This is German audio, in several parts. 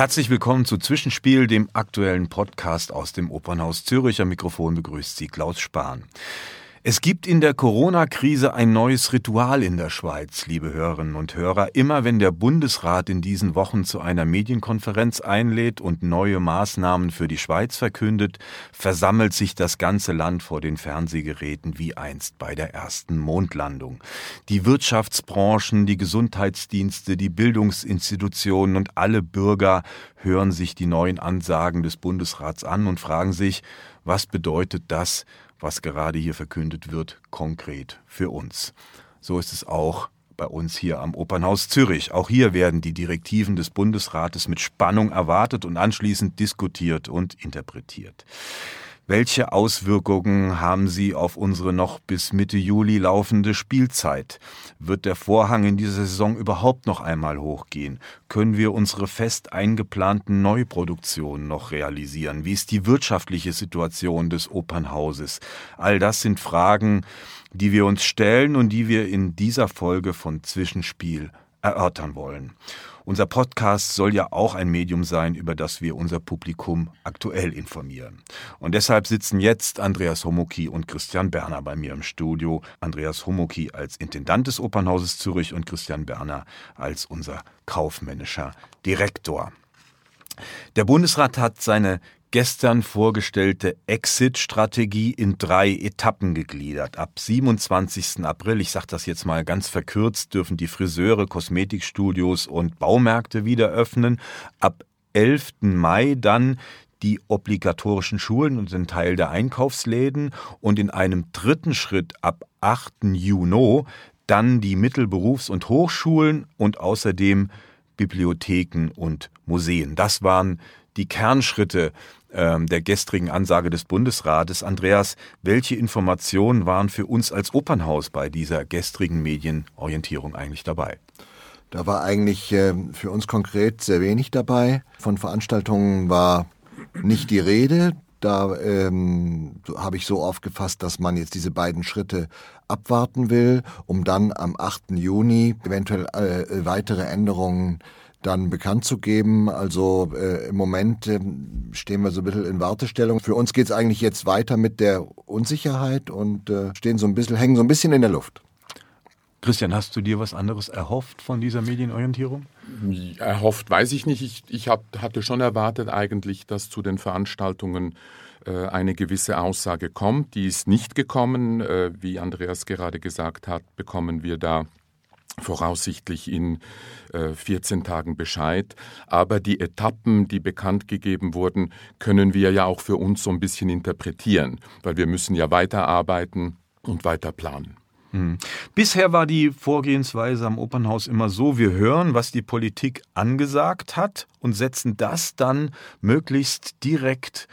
Herzlich willkommen zu Zwischenspiel, dem aktuellen Podcast aus dem Opernhaus Zürich. Am Mikrofon begrüßt Sie Klaus Spahn. Es gibt in der Corona-Krise ein neues Ritual in der Schweiz, liebe Hörerinnen und Hörer. Immer wenn der Bundesrat in diesen Wochen zu einer Medienkonferenz einlädt und neue Maßnahmen für die Schweiz verkündet, versammelt sich das ganze Land vor den Fernsehgeräten wie einst bei der ersten Mondlandung. Die Wirtschaftsbranchen, die Gesundheitsdienste, die Bildungsinstitutionen und alle Bürger hören sich die neuen Ansagen des Bundesrats an und fragen sich, was bedeutet das was gerade hier verkündet wird, konkret für uns. So ist es auch bei uns hier am Opernhaus Zürich. Auch hier werden die Direktiven des Bundesrates mit Spannung erwartet und anschließend diskutiert und interpretiert. Welche Auswirkungen haben sie auf unsere noch bis Mitte Juli laufende Spielzeit? Wird der Vorhang in dieser Saison überhaupt noch einmal hochgehen? Können wir unsere fest eingeplanten Neuproduktionen noch realisieren? Wie ist die wirtschaftliche Situation des Opernhauses? All das sind Fragen, die wir uns stellen und die wir in dieser Folge von Zwischenspiel erörtern wollen. Unser Podcast soll ja auch ein Medium sein, über das wir unser Publikum aktuell informieren. Und deshalb sitzen jetzt Andreas Homoki und Christian Berner bei mir im Studio. Andreas Homoki als Intendant des Opernhauses Zürich und Christian Berner als unser kaufmännischer Direktor. Der Bundesrat hat seine gestern vorgestellte Exit-Strategie in drei Etappen gegliedert. Ab 27. April, ich sage das jetzt mal ganz verkürzt, dürfen die Friseure, Kosmetikstudios und Baumärkte wieder öffnen. Ab 11. Mai dann die obligatorischen Schulen und den Teil der Einkaufsläden und in einem dritten Schritt ab 8. Juni dann die Mittelberufs- und Hochschulen und außerdem Bibliotheken und Museen. Das waren die Kernschritte der gestrigen Ansage des Bundesrates. Andreas, welche Informationen waren für uns als Opernhaus bei dieser gestrigen Medienorientierung eigentlich dabei? Da war eigentlich äh, für uns konkret sehr wenig dabei. Von Veranstaltungen war nicht die Rede. Da ähm, habe ich so aufgefasst, dass man jetzt diese beiden Schritte abwarten will, um dann am 8. Juni eventuell äh, weitere Änderungen dann bekannt zu geben. Also äh, im Moment äh, stehen wir so ein bisschen in Wartestellung. Für uns geht es eigentlich jetzt weiter mit der Unsicherheit und äh, stehen so ein bisschen, hängen so ein bisschen in der Luft. Christian, hast du dir was anderes erhofft von dieser Medienorientierung? Erhofft weiß ich nicht. Ich, ich hab, hatte schon erwartet eigentlich, dass zu den Veranstaltungen äh, eine gewisse Aussage kommt. Die ist nicht gekommen. Äh, wie Andreas gerade gesagt hat, bekommen wir da voraussichtlich in äh, 14 Tagen Bescheid. Aber die Etappen, die bekannt gegeben wurden, können wir ja auch für uns so ein bisschen interpretieren, weil wir müssen ja weiterarbeiten und weiter planen. Hm. Bisher war die Vorgehensweise am Opernhaus immer so, wir hören, was die Politik angesagt hat und setzen das dann möglichst direkt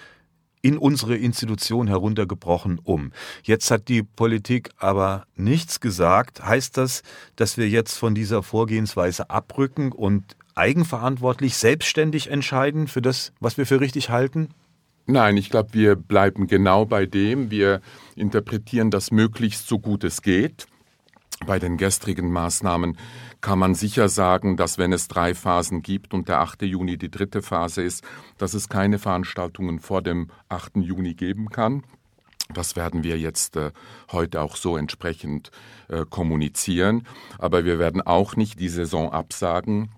in unsere Institution heruntergebrochen um. Jetzt hat die Politik aber nichts gesagt. Heißt das, dass wir jetzt von dieser Vorgehensweise abrücken und eigenverantwortlich, selbstständig entscheiden für das, was wir für richtig halten? Nein, ich glaube, wir bleiben genau bei dem. Wir interpretieren das möglichst so gut es geht. Bei den gestrigen Maßnahmen kann man sicher sagen, dass wenn es drei Phasen gibt und der 8. Juni die dritte Phase ist, dass es keine Veranstaltungen vor dem 8. Juni geben kann. Das werden wir jetzt äh, heute auch so entsprechend äh, kommunizieren. Aber wir werden auch nicht die Saison absagen,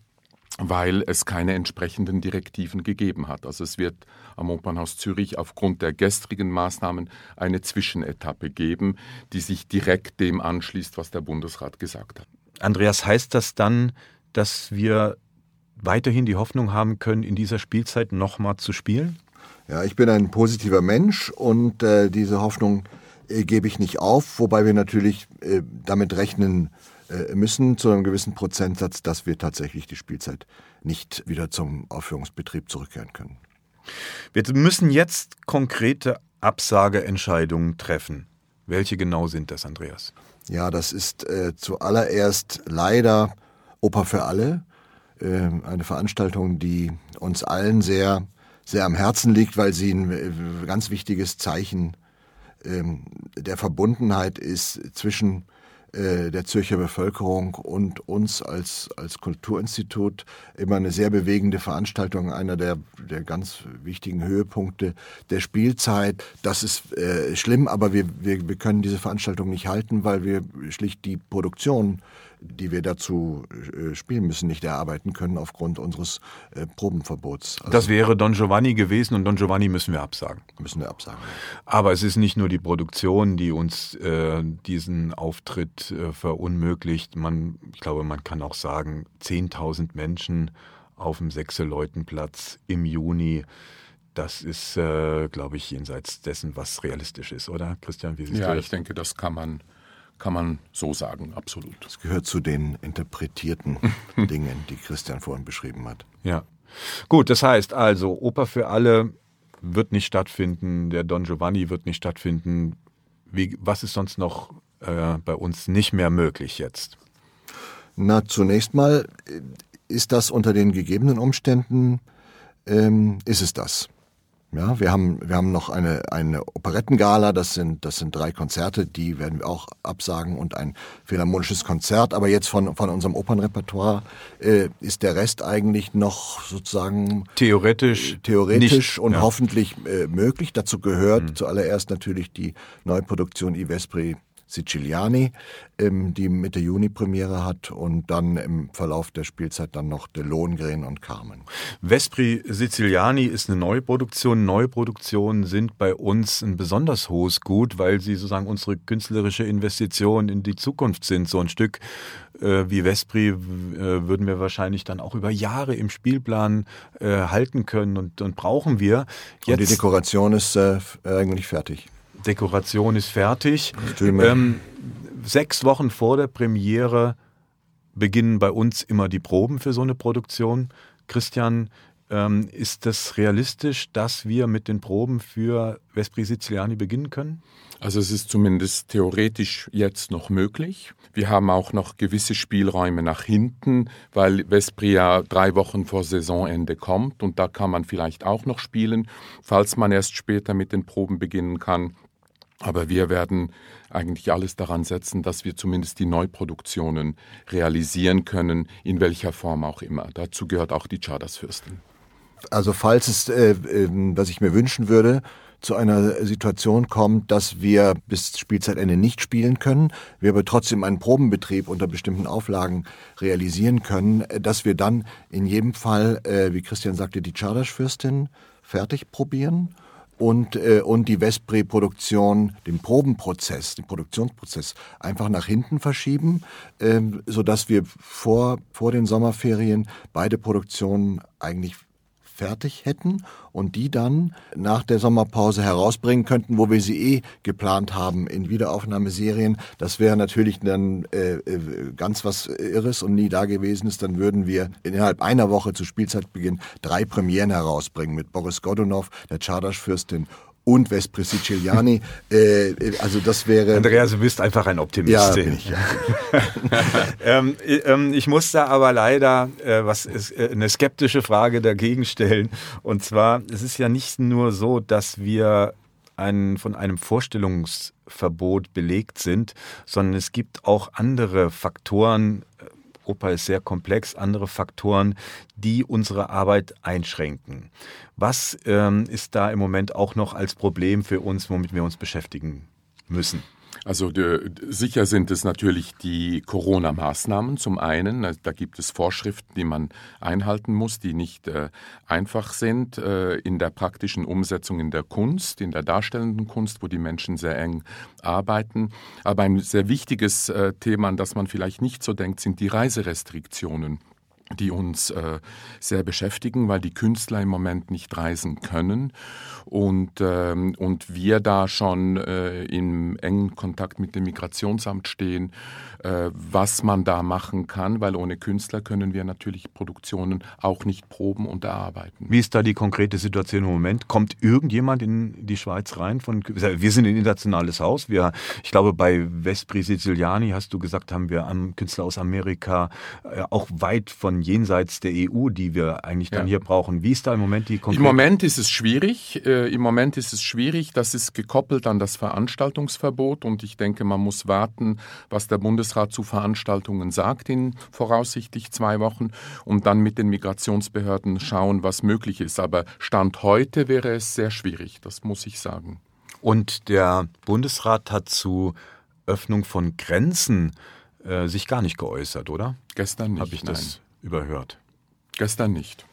weil es keine entsprechenden Direktiven gegeben hat. Also es wird am Opernhaus Zürich aufgrund der gestrigen Maßnahmen eine Zwischenetappe geben, die sich direkt dem anschließt, was der Bundesrat gesagt hat. Andreas, heißt das dann, dass wir weiterhin die Hoffnung haben können, in dieser Spielzeit nochmal zu spielen? Ja, ich bin ein positiver Mensch und äh, diese Hoffnung äh, gebe ich nicht auf, wobei wir natürlich äh, damit rechnen äh, müssen, zu einem gewissen Prozentsatz, dass wir tatsächlich die Spielzeit nicht wieder zum Aufführungsbetrieb zurückkehren können. Wir müssen jetzt konkrete Absageentscheidungen treffen. Welche genau sind das, Andreas? Ja, das ist äh, zuallererst leider Oper für alle. Äh, eine Veranstaltung, die uns allen sehr, sehr am Herzen liegt, weil sie ein äh, ganz wichtiges Zeichen ähm, der Verbundenheit ist zwischen äh, der Zürcher Bevölkerung und uns als, als Kulturinstitut immer eine sehr bewegende Veranstaltung, einer der, der ganz wichtigen Höhepunkte der Spielzeit. Das ist äh, schlimm, aber wir, wir, wir können diese Veranstaltung nicht halten, weil wir schlicht die Produktion die wir dazu äh, spielen müssen, nicht erarbeiten können aufgrund unseres äh, Probenverbots. Also das wäre Don Giovanni gewesen und Don Giovanni müssen wir absagen. Müssen wir absagen. Aber es ist nicht nur die Produktion, die uns äh, diesen Auftritt äh, verunmöglicht. Man, ich glaube, man kann auch sagen, 10.000 Menschen auf dem Sechseleutenplatz im Juni das ist, äh, glaube ich, jenseits dessen, was realistisch ist, oder? Christian, wie siehst ja, du das? Ja, ich denke, das kann man kann man so sagen, absolut. Das gehört zu den interpretierten Dingen, die Christian vorhin beschrieben hat. Ja. Gut, das heißt also, Oper für alle wird nicht stattfinden, der Don Giovanni wird nicht stattfinden. Wie, was ist sonst noch äh, bei uns nicht mehr möglich jetzt? Na, zunächst mal äh, ist das unter den gegebenen Umständen, ähm, ist es das. Ja, wir haben, wir haben noch eine, eine Operettengala, das sind, das sind drei Konzerte, die werden wir auch absagen und ein philharmonisches Konzert. Aber jetzt von, von unserem Opernrepertoire äh, ist der Rest eigentlich noch sozusagen theoretisch, äh, theoretisch nicht, und ja. hoffentlich äh, möglich. Dazu gehört mhm. zuallererst natürlich die Neuproduktion I Vespri Siciliani, ähm, die Mitte Juni Premiere hat und dann im Verlauf der Spielzeit dann noch De Lohengrin und Carmen. Vespri Siciliani ist eine Neuproduktion. Neuproduktionen sind bei uns ein besonders hohes Gut, weil sie sozusagen unsere künstlerische Investition in die Zukunft sind. So ein Stück äh, wie Vespri äh, würden wir wahrscheinlich dann auch über Jahre im Spielplan äh, halten können und, und brauchen wir. Jetzt, und die Dekoration ist äh, eigentlich fertig. Dekoration ist fertig. Ähm, sechs Wochen vor der Premiere beginnen bei uns immer die Proben für so eine Produktion. Christian, ähm, ist das realistisch, dass wir mit den Proben für Vespri Siciliani beginnen können? Also es ist zumindest theoretisch jetzt noch möglich. Wir haben auch noch gewisse Spielräume nach hinten, weil Vespri ja drei Wochen vor Saisonende kommt und da kann man vielleicht auch noch spielen, falls man erst später mit den Proben beginnen kann. Aber wir werden eigentlich alles daran setzen, dass wir zumindest die Neuproduktionen realisieren können, in welcher Form auch immer. Dazu gehört auch die Chartersfürstin. Also falls es, äh, äh, was ich mir wünschen würde, zu einer Situation kommt, dass wir bis Spielzeitende nicht spielen können, wir aber trotzdem einen Probenbetrieb unter bestimmten Auflagen realisieren können, äh, dass wir dann in jedem Fall, äh, wie Christian sagte, die Chartersfürstin fertig probieren und, äh, und die Vespri-Produktion, den Probenprozess, den Produktionsprozess einfach nach hinten verschieben, äh, sodass wir vor, vor den Sommerferien beide Produktionen eigentlich fertig hätten und die dann nach der Sommerpause herausbringen könnten, wo wir sie eh geplant haben in Wiederaufnahmeserien. Das wäre natürlich dann äh, äh ganz was Irres und nie dagewesenes. Dann würden wir innerhalb einer Woche zu Spielzeitbeginn drei Premieren herausbringen mit Boris Godunov, der Czardasch-Fürstin und Vespri Siciliani. äh, also das wäre. Andreas, du bist einfach ein Optimist. Ja, bin ich. Ähm, ähm, ich muss da aber leider äh, was ist, äh, eine skeptische Frage dagegen stellen. Und zwar, es ist ja nicht nur so, dass wir ein, von einem Vorstellungsverbot belegt sind, sondern es gibt auch andere Faktoren, Oper ist sehr komplex, andere Faktoren, die unsere Arbeit einschränken. Was ähm, ist da im Moment auch noch als Problem für uns, womit wir uns beschäftigen müssen? Also de, sicher sind es natürlich die Corona-Maßnahmen zum einen. Da gibt es Vorschriften, die man einhalten muss, die nicht äh, einfach sind äh, in der praktischen Umsetzung in der Kunst, in der darstellenden Kunst, wo die Menschen sehr eng arbeiten. Aber ein sehr wichtiges äh, Thema, an das man vielleicht nicht so denkt, sind die Reiserestriktionen die uns äh, sehr beschäftigen, weil die Künstler im Moment nicht reisen können und, ähm, und wir da schon äh, in engen Kontakt mit dem Migrationsamt stehen, äh, was man da machen kann, weil ohne Künstler können wir natürlich Produktionen auch nicht proben und erarbeiten. Wie ist da die konkrete Situation im Moment? Kommt irgendjemand in die Schweiz rein? Von, wir sind ein internationales Haus. Wir, ich glaube, bei Vespri Siciliani, hast du gesagt, haben wir Künstler aus Amerika, äh, auch weit von Jenseits der EU, die wir eigentlich dann Ja. hier brauchen. Wie ist da im Moment die Im konkrete Moment ist es schwierig. Äh, Im Moment ist es schwierig. Das ist gekoppelt an das Veranstaltungsverbot und ich denke, man muss warten, was der Bundesrat zu Veranstaltungen sagt in voraussichtlich zwei Wochen und dann mit den Migrationsbehörden schauen, was möglich ist. Aber Stand heute wäre es sehr schwierig, das muss ich sagen. Und der Bundesrat hat zu Öffnung von Grenzen äh, sich gar nicht geäußert, oder? Gestern nicht. Habe ich das nein. Überhört? Gestern nicht.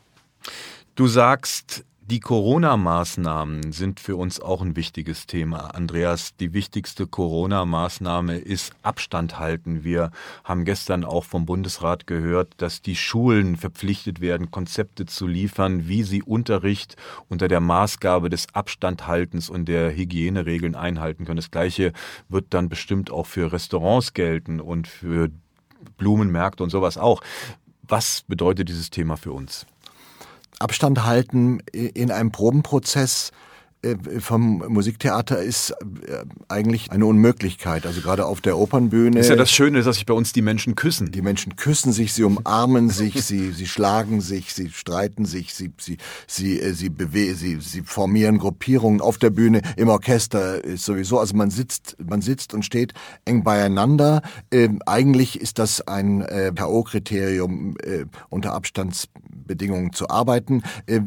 Du sagst, die Corona-Maßnahmen sind für uns auch ein wichtiges Thema. Andreas, die wichtigste Corona-Maßnahme ist Abstand halten. Wir haben gestern auch vom Bundesrat gehört, dass die Schulen verpflichtet werden, Konzepte zu liefern, wie sie Unterricht unter der Maßgabe des Abstandhaltens und der Hygieneregeln einhalten können. Das Gleiche wird dann bestimmt auch für Restaurants gelten und für Blumenmärkte und sowas auch. Was bedeutet dieses Thema für uns? Abstand halten in einem Probenprozess vom Musiktheater ist äh, eigentlich eine Unmöglichkeit. Also gerade auf der Opernbühne. ist ja das Schöne, dass sich bei uns die Menschen küssen. Die Menschen küssen sich, sie umarmen sich, sie, sie schlagen sich, sie streiten sich, sie, sie, sie, äh, sie, bewe sie, sie formieren Gruppierungen auf der Bühne, im Orchester ist sowieso. Also man sitzt, man sitzt und steht eng beieinander. Ähm, eigentlich ist das ein äh, K.O.-Kriterium, äh, unter Abstandsbedingungen zu arbeiten. Äh,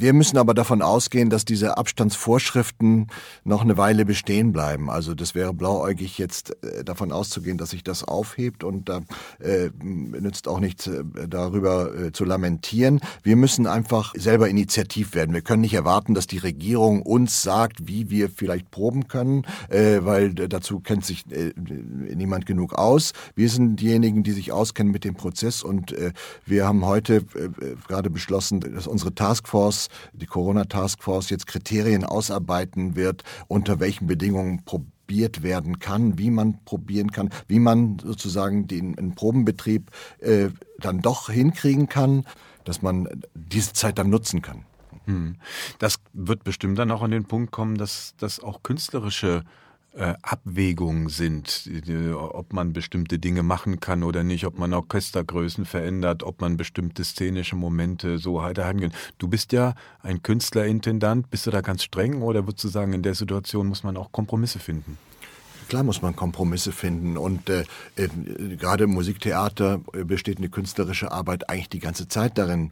wir müssen aber davon ausgehen, dass diese Abstandsvorschriften noch eine Weile bestehen bleiben. Also das wäre blauäugig jetzt äh, davon auszugehen, dass sich das aufhebt und da äh, nützt auch nichts äh, darüber äh, zu lamentieren. Wir müssen einfach selber initiativ werden. Wir können nicht erwarten, dass die Regierung uns sagt, wie wir vielleicht proben können, äh, weil dazu kennt sich äh, niemand genug aus. Wir sind diejenigen, die sich auskennen mit dem Prozess und äh, wir haben heute äh, gerade beschlossen, dass unsere Taskforce, die Corona Taskforce, jetzt Kriterien ausarbeiten wird, unter welchen Bedingungen probiert werden kann, wie man probieren kann, wie man sozusagen den, den Probenbetrieb äh, dann doch hinkriegen kann, dass man diese Zeit dann nutzen kann. Das wird bestimmt dann auch an den Punkt kommen, dass das auch künstlerische äh, Abwägungen sind, ob man bestimmte Dinge machen kann oder nicht, ob man Orchestergrößen verändert, ob man bestimmte szenische Momente so heiterhalten kann. Du bist ja ein Künstlerintendant, bist du da ganz streng oder würdest du sagen, in der Situation muss man auch Kompromisse finden? Klar muss man Kompromisse finden und äh, äh, gerade im Musiktheater äh, besteht eine künstlerische Arbeit eigentlich die ganze Zeit darin,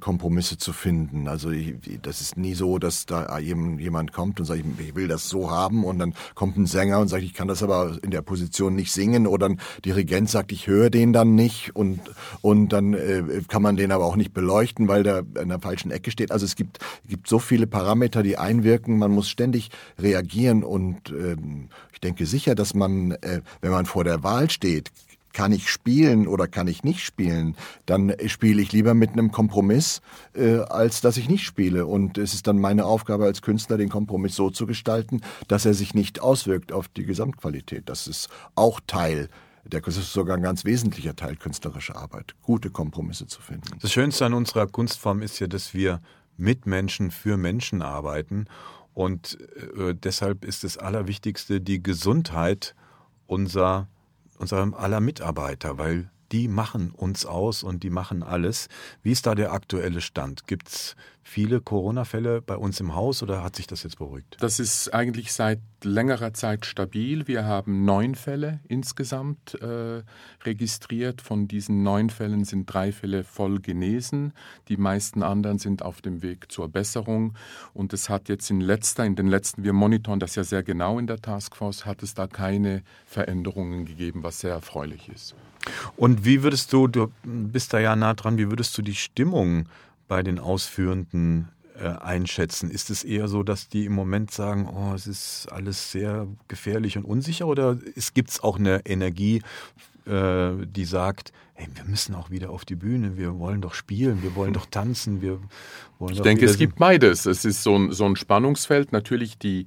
Kompromisse zu finden. Also ich, das ist nie so, dass da jem- jemand kommt und sagt, ich- ich will das so haben und dann kommt ein Sänger und sagt, ich kann das aber in der Position nicht singen oder ein Dirigent sagt, ich höre den dann nicht und und dann äh, kann man den aber auch nicht beleuchten, weil der in der falschen Ecke steht. Also es gibt gibt so viele Parameter, die einwirken. Man muss ständig reagieren und ähm, ich denke sicher, dass man, äh, wenn man vor der Wahl steht, kann ich spielen oder kann ich nicht spielen, dann spiele ich lieber mit einem Kompromiss, äh, als dass ich nicht spiele. Und es ist dann meine Aufgabe als Künstler, den Kompromiss so zu gestalten, dass er sich nicht auswirkt auf die Gesamtqualität. Das ist auch Teil der, das ist sogar ein ganz wesentlicher Teil künstlerischer Arbeit, gute Kompromisse zu finden. Das Schönste an unserer Kunstform ist ja, dass wir mit Menschen für Menschen arbeiten. Und äh, deshalb ist das Allerwichtigste die Gesundheit unserer, unserer aller Mitarbeiter, weil die machen uns aus und die machen alles. Wie ist da der aktuelle Stand? Gibt es viele Corona-Fälle bei uns im Haus oder hat sich das jetzt beruhigt? Das ist eigentlich seit längerer Zeit stabil. Wir haben neun Fälle insgesamt äh, registriert. Von diesen neun Fällen sind drei Fälle voll genesen. Die meisten anderen sind auf dem Weg zur Besserung. Und es hat jetzt in letzter, in den letzten, wir monitoren das ja sehr genau in der Taskforce, hat es da keine Veränderungen gegeben, was sehr erfreulich ist. Und wie würdest du, du bist da ja nah dran, wie würdest du die Stimmung bei den Ausführenden äh, einschätzen? Ist es eher so, dass die im Moment sagen, oh, es ist alles sehr gefährlich und unsicher oder gibt es auch eine Energie, äh, die sagt, hey, wir müssen auch wieder auf die Bühne, wir wollen doch spielen, wir wollen doch tanzen, wir wollen Ich denke, es gibt beides. Es ist so ein, so ein Spannungsfeld. Natürlich, die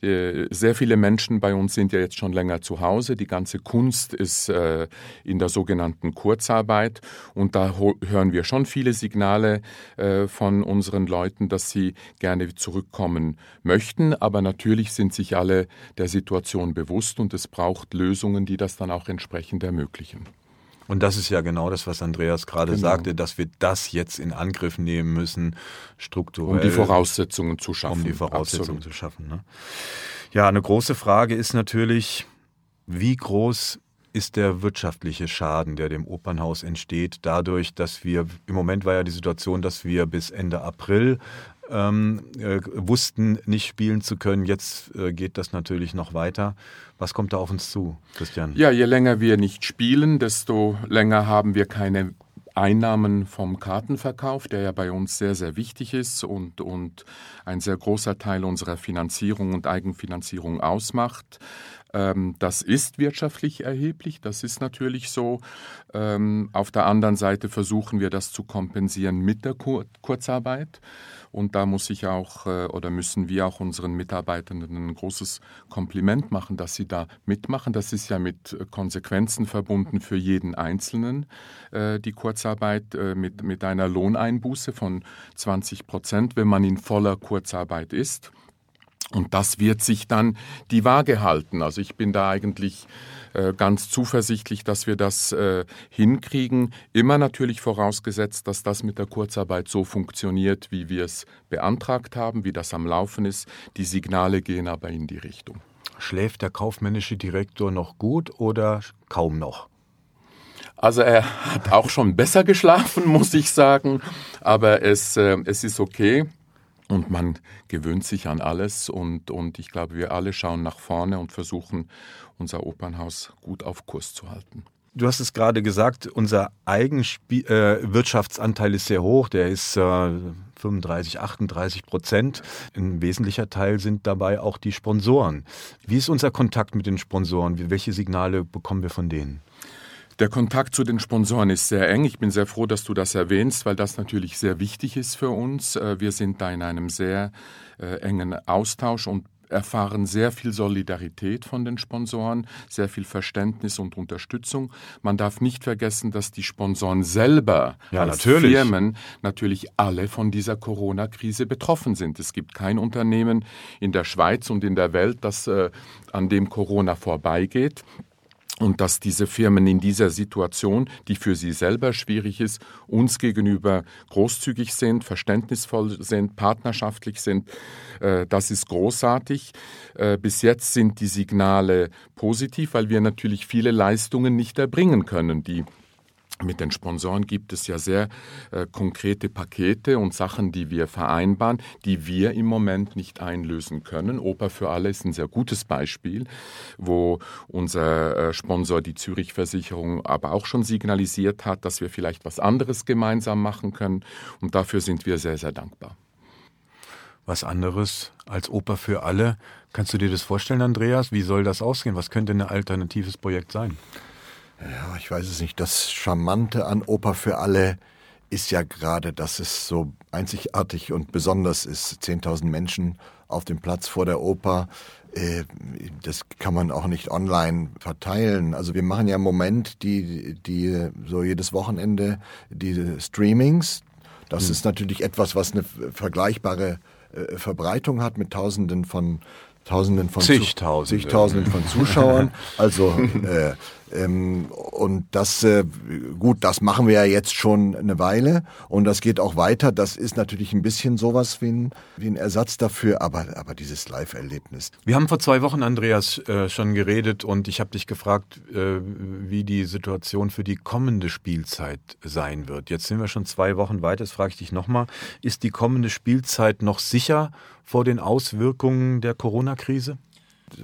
äh, sehr viele Menschen bei uns sind ja jetzt schon länger zu Hause. Die ganze Kunst ist äh, in der sogenannten Kurzarbeit. Und da hören wir schon viele Signale äh, von unseren Leuten, dass sie gerne zurückkommen möchten. Aber natürlich sind sich alle der Situation bewusst und es braucht Lösungen, die das dann auch entsprechend ermöglichen. Und das ist ja genau das, was Andreas gerade genau. sagte, dass wir das jetzt in Angriff nehmen müssen, strukturell. Um die Voraussetzungen zu schaffen. Um die Voraussetzungen Absolut. zu schaffen. Ne? Ja, eine große Frage ist natürlich, wie groß ist der wirtschaftliche Schaden, der dem Opernhaus entsteht, dadurch, dass wir, im Moment war ja die Situation, dass wir bis Ende April ähm, äh, wussten, nicht spielen zu können. Jetzt äh, geht das natürlich noch weiter. Was kommt da auf uns zu, Christian? Ja, je länger wir nicht spielen, desto länger haben wir keine Einnahmen vom Kartenverkauf, der ja bei uns sehr, sehr wichtig ist und, und ein sehr großer Teil unserer Finanzierung und Eigenfinanzierung ausmacht. Ähm, das ist wirtschaftlich erheblich, das ist natürlich so. Ähm, auf der anderen Seite versuchen wir das zu kompensieren mit der Kur Kurzarbeit. Und da muss ich auch äh, oder müssen wir auch unseren Mitarbeitenden ein großes Kompliment machen, dass sie da mitmachen. Das ist ja mit Konsequenzen verbunden für jeden Einzelnen, äh, die Kurzarbeit äh, mit, mit einer Lohneinbuße von 20 Prozent, wenn man in voller Kurzarbeit ist. Und das wird sich dann die Waage halten. Also ich bin da eigentlich äh, ganz zuversichtlich, dass wir das äh, hinkriegen. Immer natürlich vorausgesetzt, dass das mit der Kurzarbeit so funktioniert, wie wir es beantragt haben, wie das am Laufen ist. Die Signale gehen aber in die Richtung. Schläft der kaufmännische Direktor noch gut oder kaum noch? Also er hat auch schon besser geschlafen, muss ich sagen, aber es, äh, es ist okay. Und man gewöhnt sich an alles und, und ich glaube, wir alle schauen nach vorne und versuchen, unser Opernhaus gut auf Kurs zu halten. Du hast es gerade gesagt, unser Eigenwirtschaftsanteil äh, ist sehr hoch, der ist äh, 35, 38 Prozent. Ein wesentlicher Teil sind dabei auch die Sponsoren. Wie ist unser Kontakt mit den Sponsoren? Welche Signale bekommen wir von denen? Der Kontakt zu den Sponsoren ist sehr eng. Ich bin sehr froh, dass du das erwähnst, weil das natürlich sehr wichtig ist für uns. Äh, wir sind da in einem sehr äh, engen Austausch und erfahren sehr viel Solidarität von den Sponsoren, sehr viel Verständnis und Unterstützung. Man darf nicht vergessen, dass die Sponsoren selber ja, als natürlich. Firmen natürlich alle von dieser Corona-Krise betroffen sind. Es gibt kein Unternehmen in der Schweiz und in der Welt, das äh, an dem Corona vorbeigeht und dass diese Firmen in dieser Situation, die für sie selber schwierig ist, uns gegenüber großzügig sind, verständnisvoll sind, partnerschaftlich sind, äh, das ist großartig. Äh, bis jetzt sind die Signale positiv, weil wir natürlich viele Leistungen nicht erbringen können, die mit den Sponsoren gibt es ja sehr äh, konkrete Pakete und Sachen, die wir vereinbaren, die wir im Moment nicht einlösen können. Oper für alle ist ein sehr gutes Beispiel, wo unser äh, Sponsor, die Zürich Versicherung, aber auch schon signalisiert hat, dass wir vielleicht was anderes gemeinsam machen können. Und dafür sind wir sehr, sehr dankbar. Was anderes als Oper für alle. Kannst du dir das vorstellen, Andreas? Wie soll das ausgehen? Was könnte ein alternatives Projekt sein? Ja, ich weiß es nicht. Das Charmante an Oper für alle ist ja gerade, dass es so einzigartig und besonders ist. 10.000 Menschen auf dem Platz vor der Oper. Äh, das kann man auch nicht online verteilen. Also wir machen ja im Moment die, die so jedes Wochenende die Streamings. Das hm. ist natürlich etwas, was eine vergleichbare äh, Verbreitung hat mit Tausenden von Tausenden von Zigtausenden. Zigtausenden von Zuschauern. Also äh, ähm, und das, äh, gut, das machen wir ja jetzt schon eine Weile und das geht auch weiter. Das ist natürlich ein bisschen sowas wie ein, wie ein Ersatz dafür, aber, aber dieses Live-Erlebnis. Wir haben vor zwei Wochen, Andreas, äh, schon geredet und ich habe dich gefragt, äh, wie die Situation für die kommende Spielzeit sein wird. Jetzt sind wir schon zwei Wochen weiter. Jetzt frage ich dich nochmal, ist die kommende Spielzeit noch sicher vor den Auswirkungen der Corona-Krise?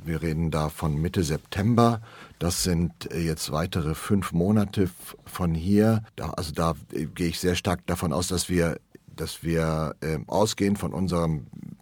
Wir reden da von Mitte September. Das sind äh, jetzt weitere fünf Monate von hier. Also da äh, gehe ich sehr stark davon aus, dass wir dass wir äh, ausgehend von unserer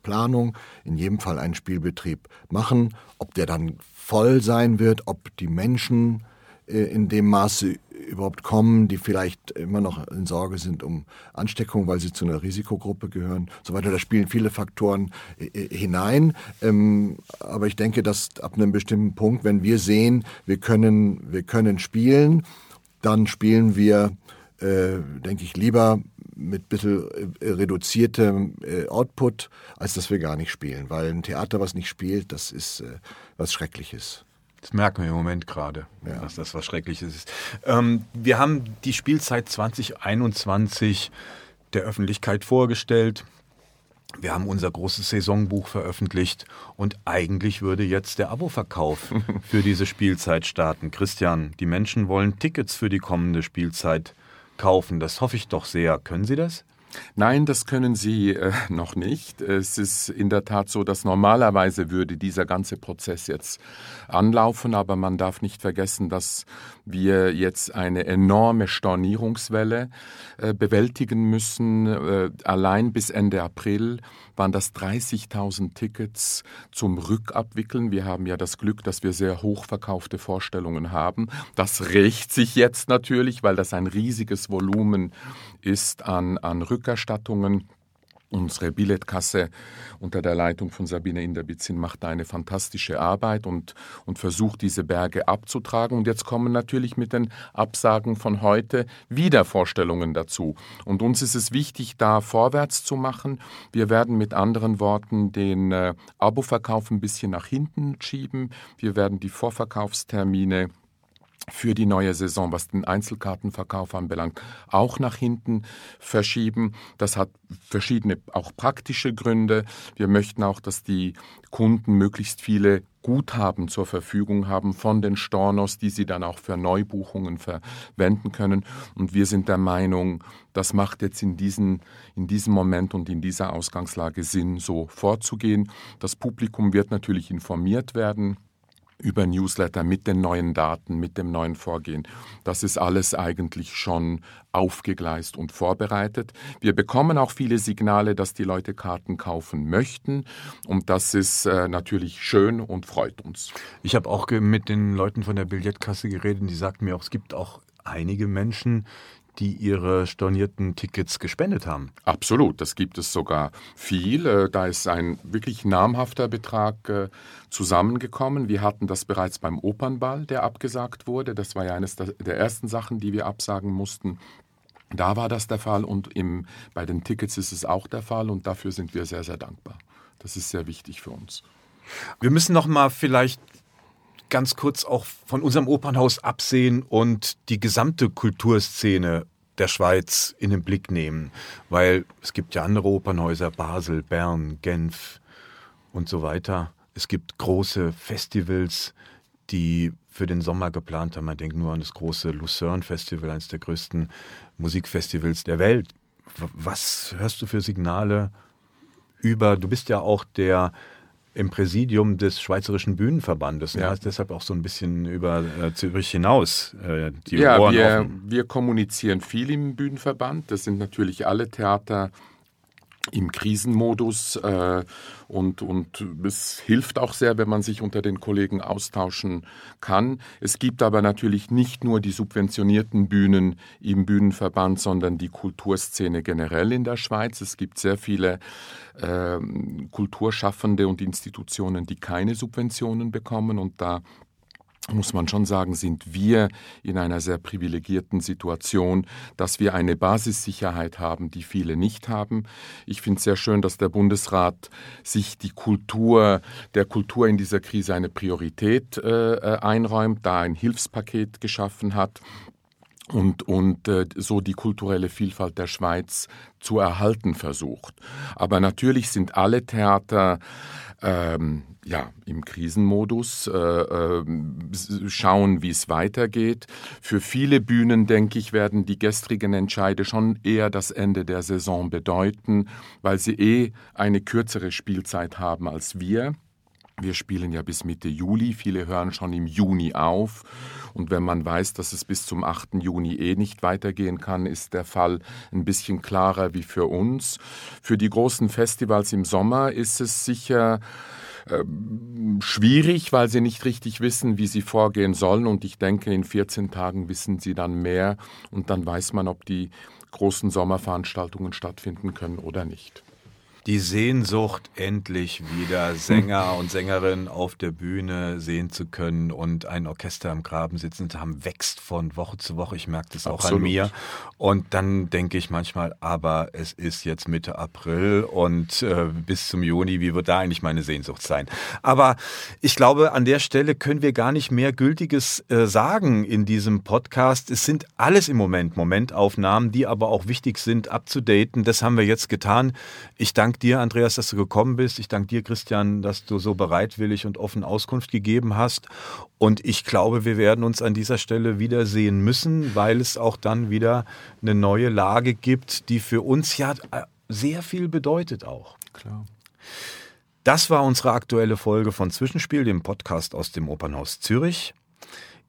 Planung in jedem Fall einen Spielbetrieb machen. Ob der dann voll sein wird, ob die Menschen äh, in dem Maße überhaupt kommen, die vielleicht immer noch in Sorge sind um Ansteckung, weil sie zu einer Risikogruppe gehören, so weiter. Da spielen viele Faktoren äh, äh, hinein. Ähm, aber ich denke, dass ab einem bestimmten Punkt, wenn wir sehen, wir können, wir können spielen, dann spielen wir, äh, denke ich, lieber mit bisschen reduziertem Output, als dass wir gar nicht spielen. Weil ein Theater, was nicht spielt, das ist was Schreckliches. Das merken wir im Moment gerade, ja. dass das was Schreckliches ist. Ähm, wir haben die Spielzeit 2021 der Öffentlichkeit vorgestellt. Wir haben unser großes Saisonbuch veröffentlicht und eigentlich würde jetzt der Aboverkauf für diese Spielzeit starten. Christian, die Menschen wollen Tickets für die kommende Spielzeit kaufen. Das hoffe ich doch sehr. Können Sie das? Nein, das können Sie äh, noch nicht. Es ist in der Tat so, dass normalerweise würde dieser ganze Prozess jetzt anlaufen, aber man darf nicht vergessen, dass wir jetzt eine enorme Stornierungswelle äh, bewältigen müssen. Äh, allein bis Ende April waren das 30.000 Tickets zum Rückabwickeln. Wir haben ja das Glück, dass wir sehr hoch verkaufte Vorstellungen haben. Das rächt sich jetzt natürlich, weil das ein riesiges Volumen ist an, an Rückerstattungen. Unsere Billetkasse unter der Leitung von Sabine Inderbizin macht eine fantastische Arbeit und, und versucht, diese Berge abzutragen. Und jetzt kommen natürlich mit den Absagen von heute wieder Vorstellungen dazu. Und uns ist es wichtig, da vorwärts zu machen. Wir werden mit anderen Worten den äh, Aboverkauf ein bisschen nach hinten schieben. Wir werden die Vorverkaufstermine für die neue Saison, was den Einzelkartenverkauf anbelangt, auch nach hinten verschieben. Das hat verschiedene auch praktische Gründe. Wir möchten auch, dass die Kunden möglichst viele Guthaben zur Verfügung haben von den Stornos, die sie dann auch für Neubuchungen verwenden können. Und wir sind der Meinung, das macht jetzt in, diesen, in diesem Moment und in dieser Ausgangslage Sinn, so vorzugehen. Das Publikum wird natürlich informiert werden über Newsletter mit den neuen Daten, mit dem neuen Vorgehen. Das ist alles eigentlich schon aufgegleist und vorbereitet. Wir bekommen auch viele Signale, dass die Leute Karten kaufen möchten und das ist äh, natürlich schön und freut uns. Ich habe auch mit den Leuten von der Billetkasse geredet, die sagten mir auch, es gibt auch einige Menschen, die ihre stornierten Tickets gespendet haben. Absolut, das gibt es sogar viel. Äh, da ist ein wirklich namhafter Betrag äh, zusammengekommen. Wir hatten das bereits beim Opernball, der abgesagt wurde. Das war ja eines der ersten Sachen, die wir absagen mussten. Da war das der Fall und im, bei den Tickets ist es auch der Fall und dafür sind wir sehr, sehr dankbar. Das ist sehr wichtig für uns. Wir müssen noch mal vielleicht ganz kurz auch von unserem Opernhaus absehen und die gesamte Kulturszene der Schweiz in den Blick nehmen, weil es gibt ja andere Opernhäuser, Basel, Bern, Genf und so weiter. Es gibt große Festivals, die für den Sommer geplant haben. Man denkt nur an das große Lucerne Festival, eines der größten Musikfestivals der Welt. Was hörst du für Signale über, du bist ja auch der im Präsidium des Schweizerischen Bühnenverbandes. Ja. hast deshalb auch so ein bisschen über äh, Zürich hinaus äh, die ja, Ohren wir, offen. wir kommunizieren viel im Bühnenverband. Das sind natürlich alle Theater im Krisenmodus äh, und, und es hilft auch sehr, wenn man sich unter den Kollegen austauschen kann. Es gibt aber natürlich nicht nur die subventionierten Bühnen im Bühnenverband, sondern die Kulturszene generell in der Schweiz. Es gibt sehr viele äh, Kulturschaffende und Institutionen, die keine Subventionen bekommen und da muss man schon sagen, sind wir in einer sehr privilegierten Situation, dass wir eine Basissicherheit haben, die viele nicht haben. Ich finde es sehr schön, dass der Bundesrat sich die Kultur, der Kultur in dieser Krise eine Priorität äh, äh einräumt, da ein Hilfspaket geschaffen hat und, und äh, so die kulturelle Vielfalt der Schweiz zu erhalten versucht. Aber natürlich sind alle Theater ähm, ja, im Krisenmodus, äh, äh, schauen, wie es weitergeht. Für viele Bühnen, denke ich, werden die gestrigen Entscheide schon eher das Ende der Saison bedeuten, weil sie eh eine kürzere Spielzeit haben als wir. Wir spielen ja bis Mitte Juli, viele hören schon im Juni auf. Und wenn man weiß, dass es bis zum 8. Juni eh nicht weitergehen kann, ist der Fall ein bisschen klarer wie für uns. Für die großen Festivals im Sommer ist es sicher ähm, schwierig, weil sie nicht richtig wissen, wie sie vorgehen sollen. Und ich denke, in 14 Tagen wissen sie dann mehr und dann weiß man, ob die großen Sommerveranstaltungen stattfinden können oder nicht. Die Sehnsucht, endlich wieder Sänger und Sängerinnen auf der Bühne sehen zu können und ein Orchester im Graben sitzen zu haben, wächst von Woche zu Woche. Ich merke das auch Absolut. an mir. Und dann denke ich manchmal, aber es ist jetzt Mitte April und äh, bis zum Juni, wie wird da eigentlich meine Sehnsucht sein? Aber ich glaube, an der Stelle können wir gar nicht mehr Gültiges äh, sagen in diesem Podcast. Es sind alles im Moment Momentaufnahmen, die aber auch wichtig sind, abzudaten. Das haben wir jetzt getan. Ich danke danke dir, Andreas, dass du gekommen bist. Ich danke dir, Christian, dass du so bereitwillig und offen Auskunft gegeben hast. Und ich glaube, wir werden uns an dieser Stelle wiedersehen müssen, weil es auch dann wieder eine neue Lage gibt, die für uns ja sehr viel bedeutet auch. Klar. Das war unsere aktuelle Folge von Zwischenspiel, dem Podcast aus dem Opernhaus Zürich.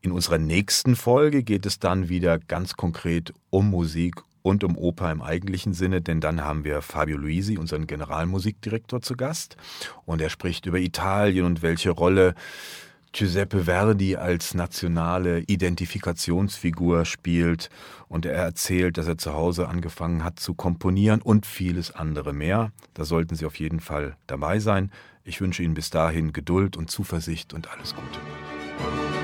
In unserer nächsten Folge geht es dann wieder ganz konkret um Musik und um Oper im eigentlichen Sinne, denn dann haben wir Fabio Luisi, unseren Generalmusikdirektor, zu Gast. Und er spricht über Italien und welche Rolle Giuseppe Verdi als nationale Identifikationsfigur spielt. Und er erzählt, dass er zu Hause angefangen hat zu komponieren und vieles andere mehr. Da sollten Sie auf jeden Fall dabei sein. Ich wünsche Ihnen bis dahin Geduld und Zuversicht und alles Gute.